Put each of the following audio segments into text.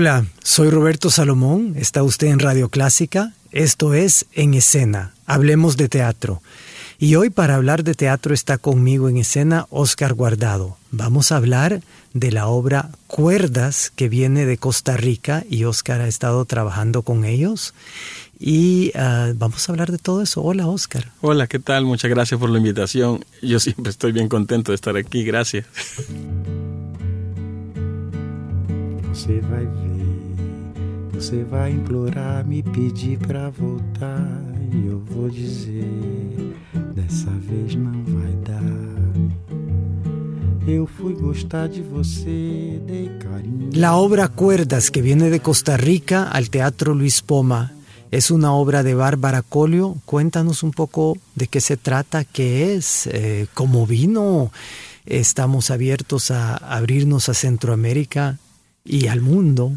Hola, soy Roberto Salomón, está usted en Radio Clásica, esto es En Escena, hablemos de teatro. Y hoy para hablar de teatro está conmigo en escena Oscar Guardado. Vamos a hablar de la obra Cuerdas que viene de Costa Rica y Oscar ha estado trabajando con ellos. Y ah, vamos a hablar de todo eso. Hola Oscar. Hola, ¿qué tal? Muchas gracias por la invitación. Yo siempre estoy bien contento de estar aquí. Gracias. Você vai ver, você vai implorar, me pedir para voltar. E eu vou dizer: dessa vez não vai dar. Eu fui gostar de você, carinho. La obra Cuerdas, que viene de Costa Rica al Teatro Luis Poma, es una obra de Bárbara Colio. Cuéntanos un poco de qué se trata, qué es, eh, cómo vino. Estamos abiertos a abrirnos a Centroamérica y al mundo.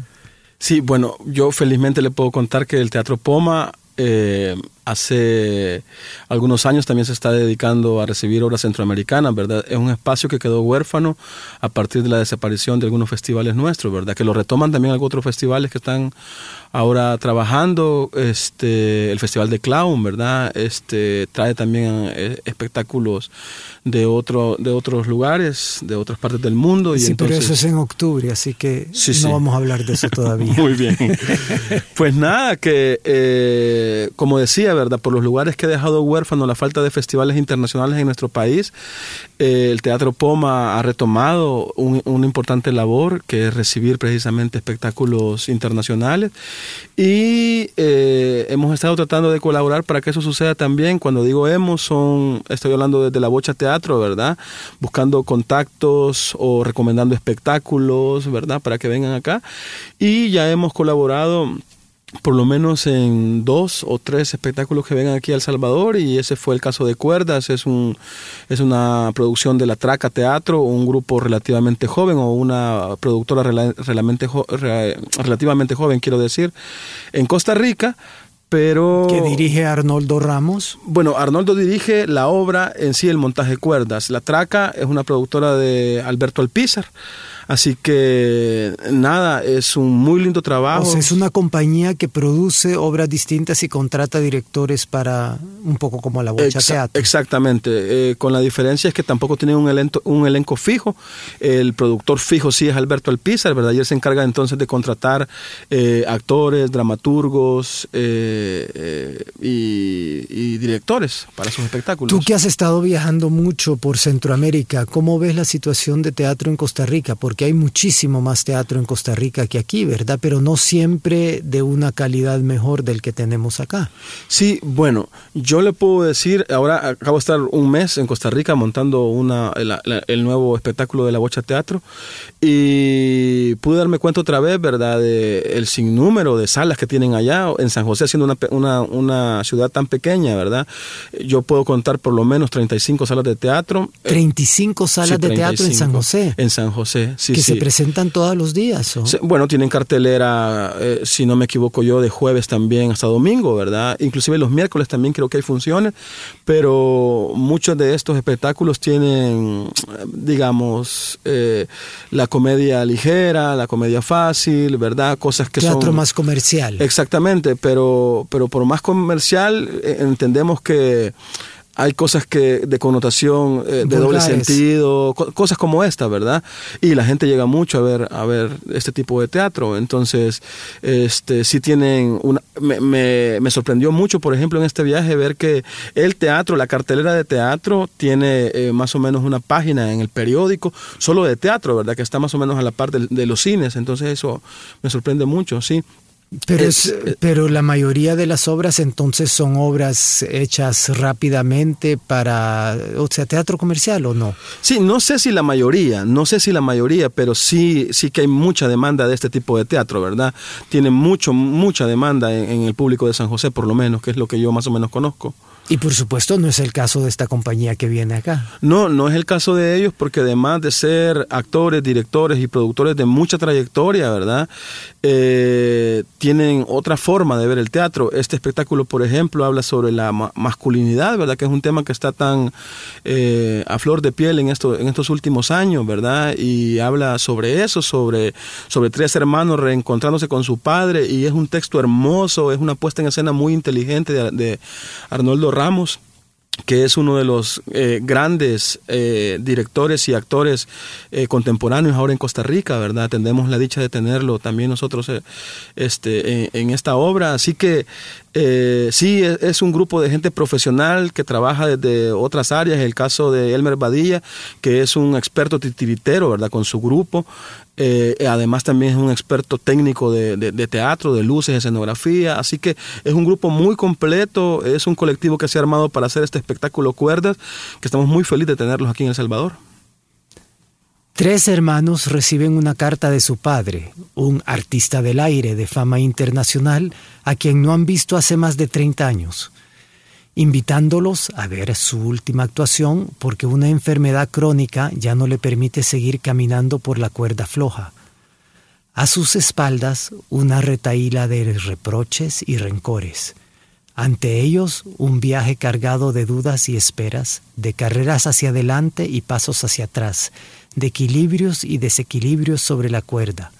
Sí, bueno, yo felizmente le puedo contar que el Teatro Poma eh, hace algunos años también se está dedicando a recibir obras centroamericanas, ¿verdad? Es un espacio que quedó huérfano a partir de la desaparición de algunos festivales nuestros, ¿verdad? Que lo retoman también algunos otros festivales que están ahora trabajando, este, el Festival de Clown, ¿verdad? Este, trae también eh, espectáculos de, otro, de otros lugares, de otras partes del mundo. Y sí, entonces... pero eso es en octubre, así que Sí, no sí. vamos a hablar de eso todavía. Muy bien. Pues nada, que eh, como decía, ¿verdad? Por los lugares que ha dejado huérfano la falta de festivales internacionales en nuestro país, eh, el Teatro Poma ha retomado un- una importante labor que es recibir precisamente espectáculos internacionales y eh, hemos estado tratando de colaborar para que eso suceda también. Cuando digo hemos, son, estoy hablando desde la Bocha Teatro, ¿verdad? Buscando contactos o recomendando espectáculos, ¿verdad? Para que vengan acá. Y ya hemos colaborado por lo menos en dos o tres espectáculos que vengan aquí a El Salvador y ese fue el caso de Cuerdas, es, un, es una producción de la Traca Teatro, un grupo relativamente joven o una productora rela- jo- relativamente joven, quiero decir, en Costa Rica, pero... que dirige Arnoldo Ramos. Bueno, Arnoldo dirige la obra en sí, el montaje de cuerdas. La Traca es una productora de Alberto Alpizar. Así que nada, es un muy lindo trabajo. O sea, es una compañía que produce obras distintas y contrata directores para un poco como la Bocha Teatro. Exactamente, eh, con la diferencia es que tampoco tiene un elenco, un elenco fijo. El productor fijo sí es Alberto Alpizar, ¿verdad? Y él se encarga entonces de contratar eh, actores, dramaturgos eh, eh, y, y directores para sus espectáculos. Tú que has estado viajando mucho por Centroamérica, ¿cómo ves la situación de teatro en Costa Rica? Porque hay muchísimo más teatro en Costa Rica que aquí, ¿verdad? Pero no siempre de una calidad mejor del que tenemos acá. Sí, bueno, yo le puedo decir, ahora acabo de estar un mes en Costa Rica montando una, la- la- el nuevo espectáculo de la Bocha Teatro y pude darme cuenta otra vez, ¿verdad?, de el sinnúmero de salas que tienen allá en San José, siendo una, una, una ciudad tan pequeña, ¿verdad? Yo puedo contar por lo menos 35 salas de teatro. Eh, 35 salas sí, de teatro en San 35. José, En San José, sí, que sí. se presentan todos los días. Bueno, tienen cartelera, eh, si no me equivoco yo, de jueves también hasta domingo, ¿verdad? Inclusive los miércoles también creo que hay funciones, pero muchos de estos espectáculos tienen, digamos, eh, la comedia ligera, la comedia fácil, ¿verdad? Cosas que Teatro son... más comercial. Exactamente, pero, pero por más comercial eh, entendemos que hay cosas que de connotación eh, de doble sentido, cosas como esta, ¿verdad? Y la gente llega mucho a ver a ver este tipo de teatro. Entonces, este sí tienen una me, me, sorprendió mucho, por ejemplo, en este viaje ver que el teatro, la cartelera de teatro tiene eh, más o menos una página en el periódico solo de teatro, ¿verdad? Que está más o menos a la par de, de los cines. Entonces, eso me sorprende mucho, sí. Pero, eh, pero la mayoría de las obras entonces son obras hechas rápidamente para, o sea, teatro comercial o no? Sí, no sé si la mayoría, no sé si la mayoría, pero sí, sí que hay mucha demanda de este tipo de teatro, ¿verdad? Tiene mucho, mucha demanda en el público de San José, por lo menos, que es lo que yo más o menos conozco. Y por supuesto no es el caso de esta compañía que viene acá. No, no es el caso de ellos porque además de ser actores, directores y productores de mucha trayectoria, ¿verdad? Eh, tienen otra forma de ver el teatro. Este espectáculo, por ejemplo, habla sobre la masculinidad, ¿verdad? Que es un tema que está tan eh, a flor de piel en, esto, en estos últimos años, ¿verdad? Y habla sobre eso, sobre, sobre tres hermanos reencontrándose con su padre y es un texto hermoso, es una puesta en escena muy inteligente de, de Arnoldo Ramos que es uno de los eh, grandes eh, directores y actores eh, contemporáneos ahora en Costa Rica, ¿verdad? Tendremos la dicha de tenerlo también nosotros este, en, esta obra. Así que sí, es, un grupo de gente profesional que trabaja desde otras áreas. El caso de Elmer Badilla, que es un experto titiritero, ¿verdad? Con su grupo. Eh, además también es un experto técnico de, teatro, de luces, escenografía, así que es un grupo muy completo, es un colectivo que se ha armado para hacer este espectáculo Cuerdas, que estamos muy felices de tenerlos aquí en El Salvador. Tres hermanos reciben una carta de su padre, un artista del aire de fama internacional, a quien no han visto hace más de 30 años invitándolos a ver su última actuación porque una enfermedad crónica ya no le permite seguir caminando por la cuerda floja. A sus espaldas una retaíla de reproches y rencores. Ante ellos un viaje cargado de dudas y esperas, de carreras hacia adelante y pasos hacia atrás, de equilibrios y desequilibrios sobre la cuerda,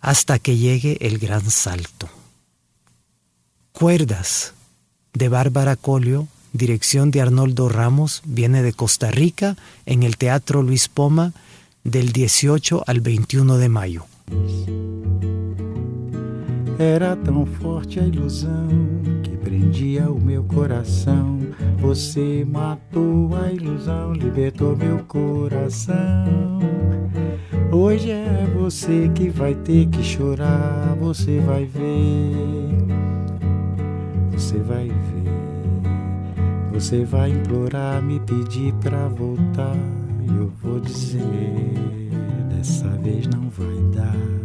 hasta que llegue el gran salto. Cuerdas, de Bárbara Colio, dirección de Arnoldo Ramos, viene de Costa Rica en el Teatro Luis Poma del 18 al 21 de mayo. Era ilusão que prendia o meu coração. Você matou a ilusão, libertou meu coração. Hoje é você que vai ter que chorar, você vai ver. Você vai ver, você vai implorar, me pedir pra voltar. E eu vou dizer: dessa vez não vai dar.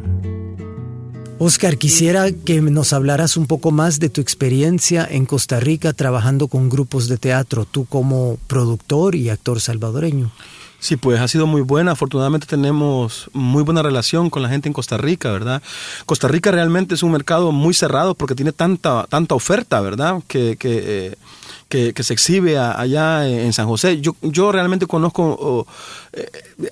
Oscar, quisiera que nos hablaras un poco más de tu experiencia en Costa Rica trabajando con grupos de teatro, tú como productor y actor salvadoreño. Sí, pues ha sido muy buena. Afortunadamente tenemos muy buena relación con la gente en Costa Rica, ¿verdad? Costa Rica realmente es un mercado muy cerrado porque tiene tanta, tanta oferta, ¿verdad? Que, que eh, que, se exhibe allá en San José. Yo, yo realmente conozco eh,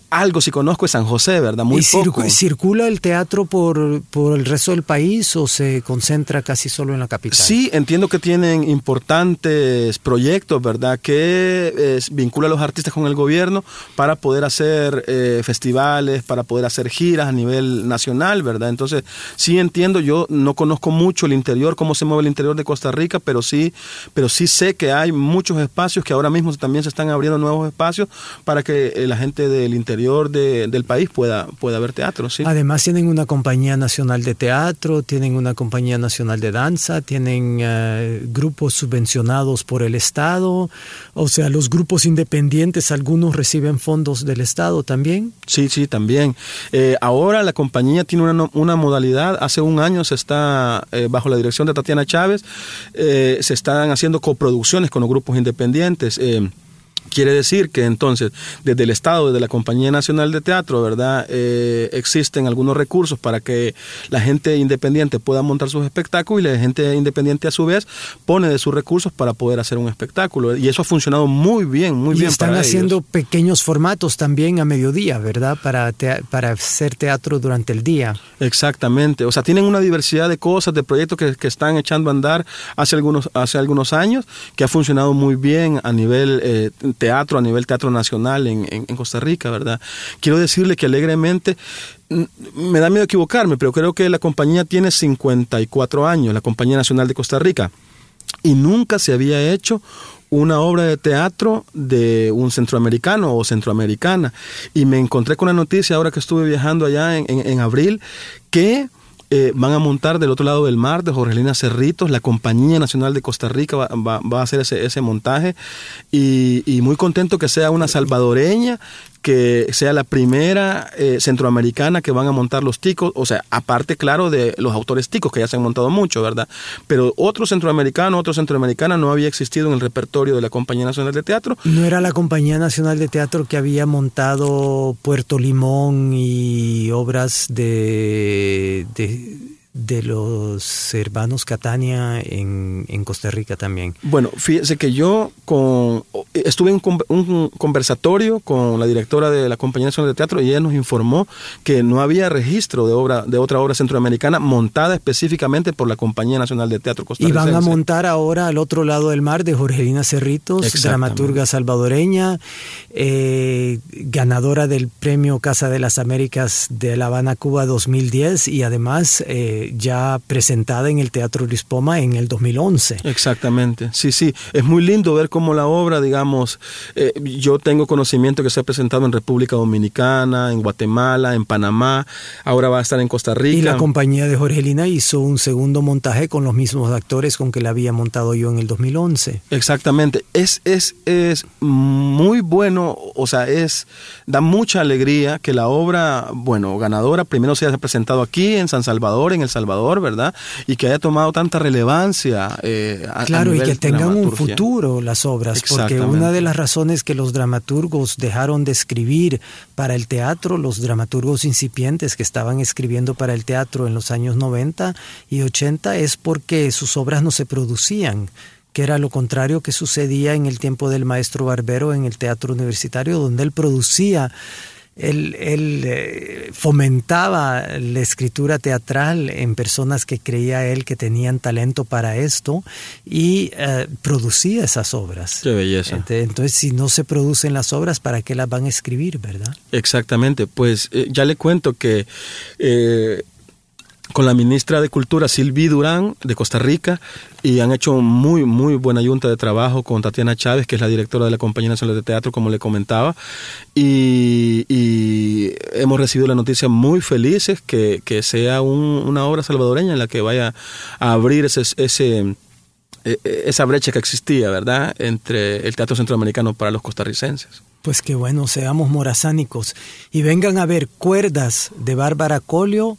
algo, si conozco es San José, ¿verdad? Muy ¿Y poco. ¿Circula el teatro por, por el resto del país o se concentra casi solo en la capital? Sí, entiendo que tienen importantes proyectos, ¿verdad? Que eh, vincula a los artistas con el gobierno para poder hacer eh, festivales, para poder hacer giras a nivel nacional, ¿verdad? Entonces, sí entiendo, yo no conozco mucho el interior, cómo se mueve el interior de Costa Rica, pero sí, pero sí sé que hay muchos espacios que ahora mismo también se están abriendo nuevos espacios para que eh, la gente del interior del país pueda, pueda ver teatro. ¿sí? Además tienen una compañía nacional de teatro, tienen una compañía nacional de danza, tienen eh, grupos subvencionados por el Estado, o sea, los grupos independientes, algunos reciben fondos del Estado también. Sí, sí, también. Eh, ahora la compañía tiene una, una, modalidad, hace un año se está, bajo la dirección de Tatiana Chávez, se están haciendo coproducciones con los grupos independientes. Eh, Quiere decir que entonces, desde el Estado, desde la Compañía Nacional de Teatro, ¿verdad? Eh, existen algunos recursos para que la gente independiente pueda montar sus espectáculos y la gente independiente a su vez pone de sus recursos para poder hacer un espectáculo. Y eso ha funcionado muy bien, muy y bien. están para haciendo ellos. pequeños formatos también a mediodía, ¿verdad? Para, tea- para hacer teatro durante el día. Exactamente, o sea, tienen una diversidad de cosas, de proyectos que, que están echando a andar hace algunos, hace algunos años, que ha funcionado muy bien a nivel eh, teatro, a nivel teatro nacional en, en- Costa Rica, ¿verdad? Quiero decirle que alegremente, mm, me da miedo equivocarme, pero creo que la compañía tiene 54 años, la Compañía Nacional de Costa Rica, y nunca se había hecho una obra de teatro de un centroamericano o centroamericana. Y me encontré con la noticia ahora que estuve viajando allá en- en abril que eh, van a montar del otro lado del mar de Jorgelina Cerritos, la Compañía Nacional de Costa Rica va, va- va a hacer ese, ese montaje. Y, y muy contento que sea una salvadoreña que sea la primera eh, centroamericana que van a montar los ticos, o sea, aparte, claro, de los autores ticos que ya se han montado mucho, ¿verdad? Pero otro centroamericano, otro centroamericana no había existido en el repertorio de la Compañía Nacional de Teatro. ¿No era la Compañía Nacional de Teatro que había montado Puerto Limón y obras de, de, de los hermanos Catania en, en Costa Rica también? Bueno, fíjese que yo con, estuve en un con- un conversatorio con la directora de la Compañía Nacional de Teatro y ella nos informó que no había registro de obra de otra obra centroamericana montada específicamente por la Compañía Nacional de Teatro Y costarricense. van a montar ahora al otro lado del mar de Jorgelina Cerritos, dramaturga salvadoreña, eh, ganadora del premio Casa de las Américas de La Habana, Cuba 2010 y además eh, ya presentada en el Teatro Luis Poma en el 2011. Exactamente, sí, sí, es muy lindo ver cómo la obra, digamos, eh, yo tengo conocimiento que se ha presentado en República Dominicana, en Guatemala, en Panamá, ahora va a estar en Costa Rica. Y la compañía de Jorgelina hizo un segundo montaje con los mismos actores con que la había montado yo en el 2011. Exactamente, es, es, es muy bueno, o sea, es, da mucha alegría que la obra, bueno, ganadora primero se haya presentado aquí en San Salvador, en El Salvador, ¿verdad? Y que haya tomado tanta relevancia. eh, a- a Claro, y nivel que tengan un futuro las obras, porque una de las razones que los dramaturgos dejaron de escribir para el teatro, los dramaturgos incipientes que estaban escribiendo para el teatro en los años 90 y 80, es porque sus obras no se producían que era lo contrario que sucedía en el tiempo del maestro Barbero en el teatro universitario, donde él producía él, él, eh, fomentaba la escritura teatral en personas que creía él que tenían talento para esto y eh, producía esas obras. Qué belleza. Entonces, si no se producen las obras, ¿para qué las van a escribir, verdad? Exactamente, pues eh, ya le cuento que con la ministra de Cultura Silvi Durán de Costa Rica y han hecho muy muy buena junta de trabajo con Tatiana Chávez, que es la directora de la Compañía Nacional de Teatro, como le comentaba, y, y hemos recibido la noticia muy felices que, que sea un- una obra salvadoreña en la que vaya a abrir ese, ese eh, esa brecha que existía, ¿verdad?, entre el teatro centroamericano para los costarricenses. Pues que bueno, seamos morazánicos y vengan a ver cuerdas de Bárbara Colio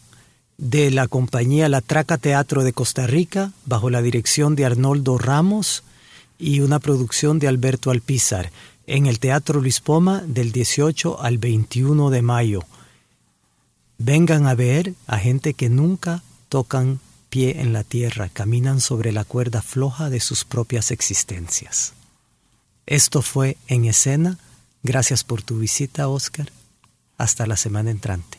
de la compañía La Traca Teatro de Costa Rica bajo la dirección de Arnoldo Ramos y una producción de Alberto Alpizar en el Teatro Luis Poma del 18 al 21 de mayo. Vengan a ver a gente que nunca tocan pie en la tierra, caminan sobre la cuerda floja de sus propias existencias. Esto fue en escena. Gracias por tu visita, Oscar. Hasta la semana entrante.